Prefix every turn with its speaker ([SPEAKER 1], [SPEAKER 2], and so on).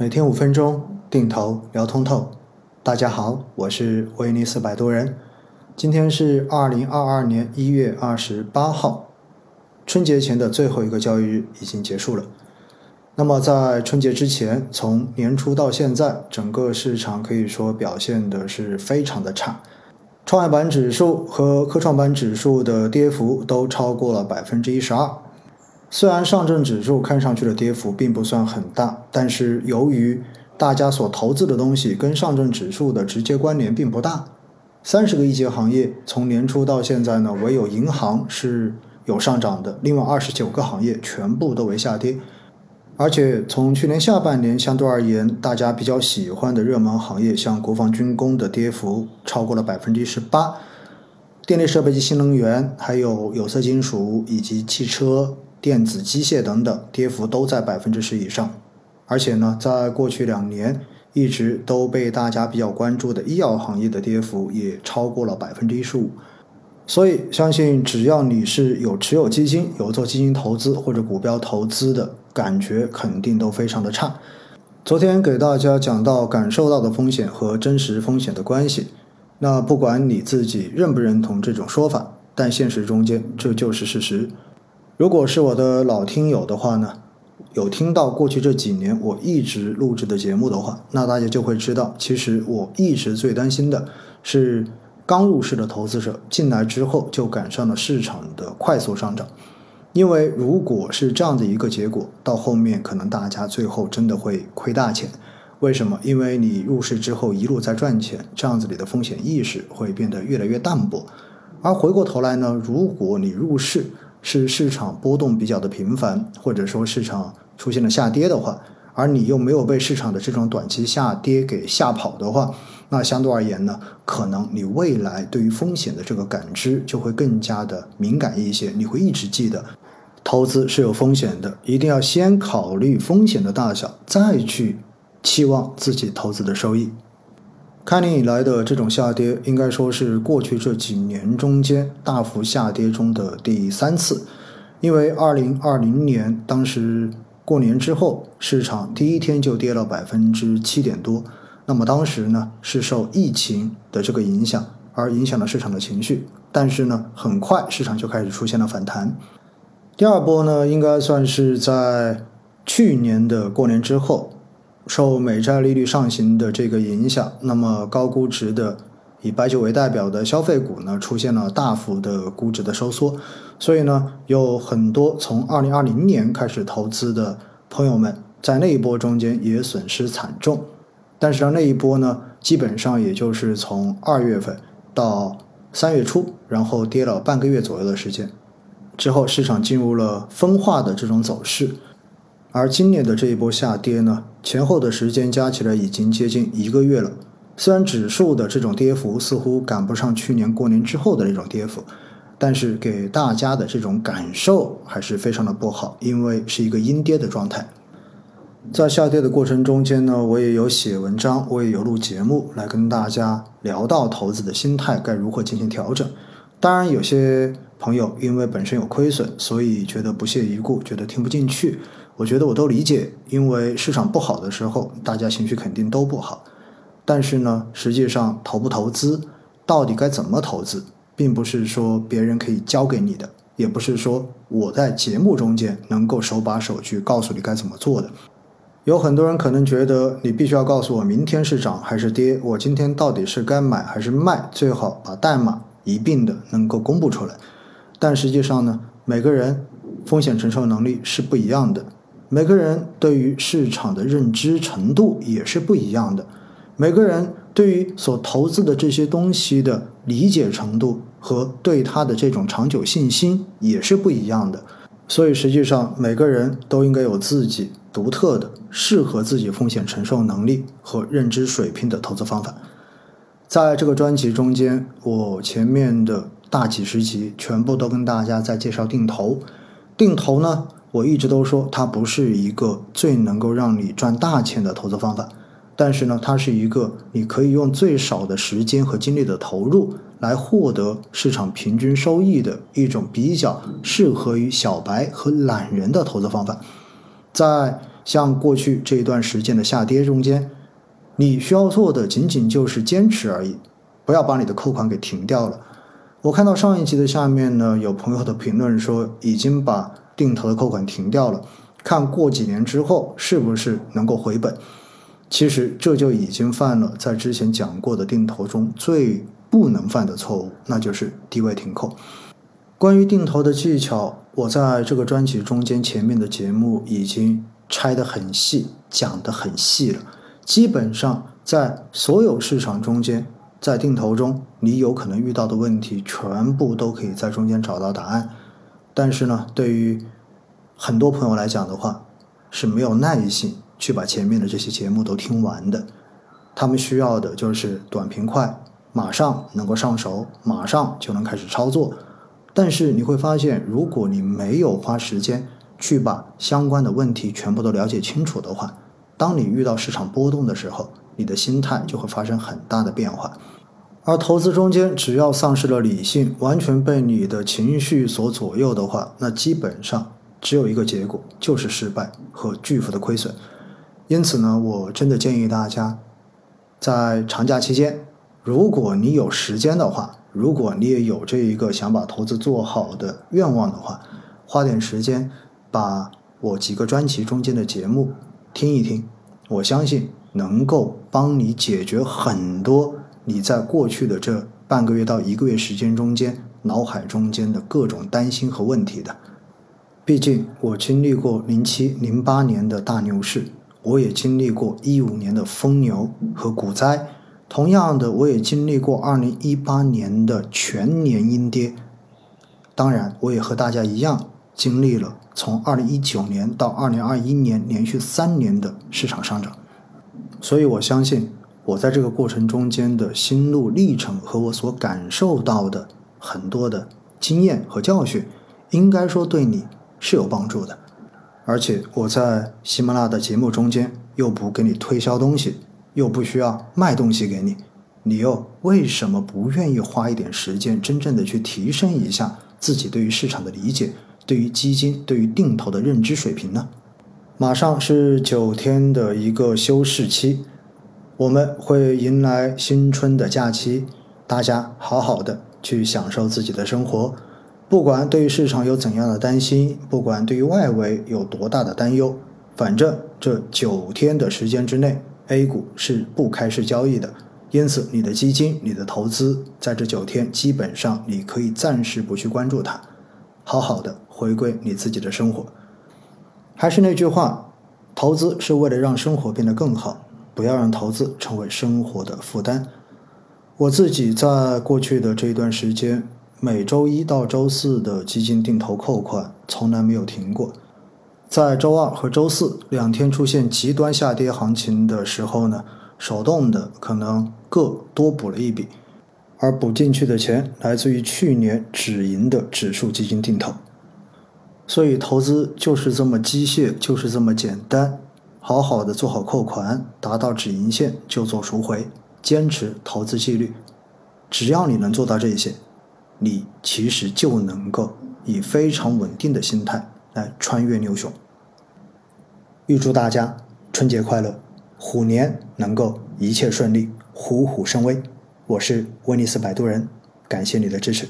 [SPEAKER 1] 每天五分钟定投聊通透。大家好，我是威尼斯摆渡人。今天是二零二二年一月二十八号，春节前的最后一个交易日已经结束了。那么在春节之前，从年初到现在，整个市场可以说表现的是非常的差。创业板指数和科创板指数的跌幅都超过了百分之一十二。虽然上证指数看上去的跌幅并不算很大，但是由于大家所投资的东西跟上证指数的直接关联并不大，三十个一级行业从年初到现在呢，唯有银行是有上涨的，另外二十九个行业全部都为下跌。而且从去年下半年相对而言，大家比较喜欢的热门行业，像国防军工的跌幅超过了百分之十八，电力设备及新能源，还有有色金属以及汽车。电子机械等等跌幅都在百分之十以上，而且呢，在过去两年一直都被大家比较关注的医药行业的跌幅也超过了百分之一十五。所以，相信只要你是有持有基金、有做基金投资或者股票投资的感觉，肯定都非常的差。昨天给大家讲到感受到的风险和真实风险的关系，那不管你自己认不认同这种说法，但现实中间这就是事实。如果是我的老听友的话呢，有听到过去这几年我一直录制的节目的话，那大家就会知道，其实我一直最担心的是刚入市的投资者进来之后就赶上了市场的快速上涨，因为如果是这样的一个结果，到后面可能大家最后真的会亏大钱。为什么？因为你入市之后一路在赚钱，这样子你的风险意识会变得越来越淡薄，而回过头来呢，如果你入市，是市场波动比较的频繁，或者说市场出现了下跌的话，而你又没有被市场的这种短期下跌给吓跑的话，那相对而言呢，可能你未来对于风险的这个感知就会更加的敏感一些。你会一直记得，投资是有风险的，一定要先考虑风险的大小，再去期望自己投资的收益。开年以来的这种下跌，应该说是过去这几年中间大幅下跌中的第三次。因为二零二零年当时过年之后，市场第一天就跌了百分之七点多。那么当时呢是受疫情的这个影响而影响了市场的情绪，但是呢很快市场就开始出现了反弹。第二波呢应该算是在去年的过年之后。受美债利率上行的这个影响，那么高估值的以白酒为代表的消费股呢，出现了大幅的估值的收缩，所以呢，有很多从二零二零年开始投资的朋友们，在那一波中间也损失惨重。但是呢那一波呢，基本上也就是从二月份到三月初，然后跌了半个月左右的时间，之后市场进入了分化的这种走势。而今年的这一波下跌呢，前后的时间加起来已经接近一个月了。虽然指数的这种跌幅似乎赶不上去年过年之后的那种跌幅，但是给大家的这种感受还是非常的不好，因为是一个阴跌的状态。在下跌的过程中间呢，我也有写文章，我也有录节目来跟大家聊到投资的心态该如何进行调整。当然，有些朋友因为本身有亏损，所以觉得不屑一顾，觉得听不进去。我觉得我都理解，因为市场不好的时候，大家情绪肯定都不好。但是呢，实际上投不投资，到底该怎么投资，并不是说别人可以教给你的，也不是说我在节目中间能够手把手去告诉你该怎么做的。有很多人可能觉得你必须要告诉我明天是涨还是跌，我今天到底是该买还是卖，最好把代码一并的能够公布出来。但实际上呢，每个人风险承受能力是不一样的。每个人对于市场的认知程度也是不一样的，每个人对于所投资的这些东西的理解程度和对它的这种长久信心也是不一样的，所以实际上每个人都应该有自己独特的、适合自己风险承受能力和认知水平的投资方法。在这个专辑中间，我前面的大几十集全部都跟大家在介绍定投，定投呢。我一直都说它不是一个最能够让你赚大钱的投资方法，但是呢，它是一个你可以用最少的时间和精力的投入来获得市场平均收益的一种比较适合于小白和懒人的投资方法。在像过去这一段时间的下跌中间，你需要做的仅仅就是坚持而已，不要把你的扣款给停掉了。我看到上一期的下面呢，有朋友的评论说已经把定投的扣款停掉了，看过几年之后是不是能够回本。其实这就已经犯了在之前讲过的定投中最不能犯的错误，那就是低位停扣。关于定投的技巧，我在这个专辑中间前面的节目已经拆得很细，讲得很细了。基本上在所有市场中间，在定投中你有可能遇到的问题，全部都可以在中间找到答案。但是呢，对于很多朋友来讲的话，是没有耐性。去把前面的这些节目都听完的，他们需要的就是短平快，马上能够上手，马上就能开始操作。但是你会发现，如果你没有花时间去把相关的问题全部都了解清楚的话，当你遇到市场波动的时候，你的心态就会发生很大的变化。而投资中间，只要丧失了理性，完全被你的情绪所左右的话，那基本上只有一个结果，就是失败和巨幅的亏损。因此呢，我真的建议大家，在长假期间，如果你有时间的话，如果你也有这一个想把投资做好的愿望的话，花点时间把我几个专辑中间的节目听一听，我相信能够帮你解决很多你在过去的这半个月到一个月时间中间脑海中间的各种担心和问题的。毕竟我经历过零七零八年的大牛市。我也经历过一五年的疯牛和股灾，同样的，我也经历过二零一八年的全年阴跌。当然，我也和大家一样经历了从二零一九年到二零二一年连续三年的市场上涨。所以我相信，我在这个过程中间的心路历程和我所感受到的很多的经验和教训，应该说对你是有帮助的。而且我在喜马拉雅的节目中间又不给你推销东西，又不需要卖东西给你，你又为什么不愿意花一点时间，真正的去提升一下自己对于市场的理解，对于基金、对于定投的认知水平呢？马上是九天的一个休市期，我们会迎来新春的假期，大家好好的去享受自己的生活。不管对于市场有怎样的担心，不管对于外围有多大的担忧，反正这九天的时间之内，A 股是不开市交易的。因此，你的基金、你的投资，在这九天基本上你可以暂时不去关注它，好好的回归你自己的生活。还是那句话，投资是为了让生活变得更好，不要让投资成为生活的负担。我自己在过去的这一段时间。每周一到周四的基金定投扣款从来没有停过，在周二和周四两天出现极端下跌行情的时候呢，手动的可能各多补了一笔，而补进去的钱来自于去年止盈的指数基金定投。所以投资就是这么机械，就是这么简单，好好的做好扣款，达到止盈线就做赎回，坚持投资纪律，只要你能做到这些。你其实就能够以非常稳定的心态来穿越牛熊。预祝大家春节快乐，虎年能够一切顺利，虎虎生威。我是威尼斯摆渡人，感谢你的支持。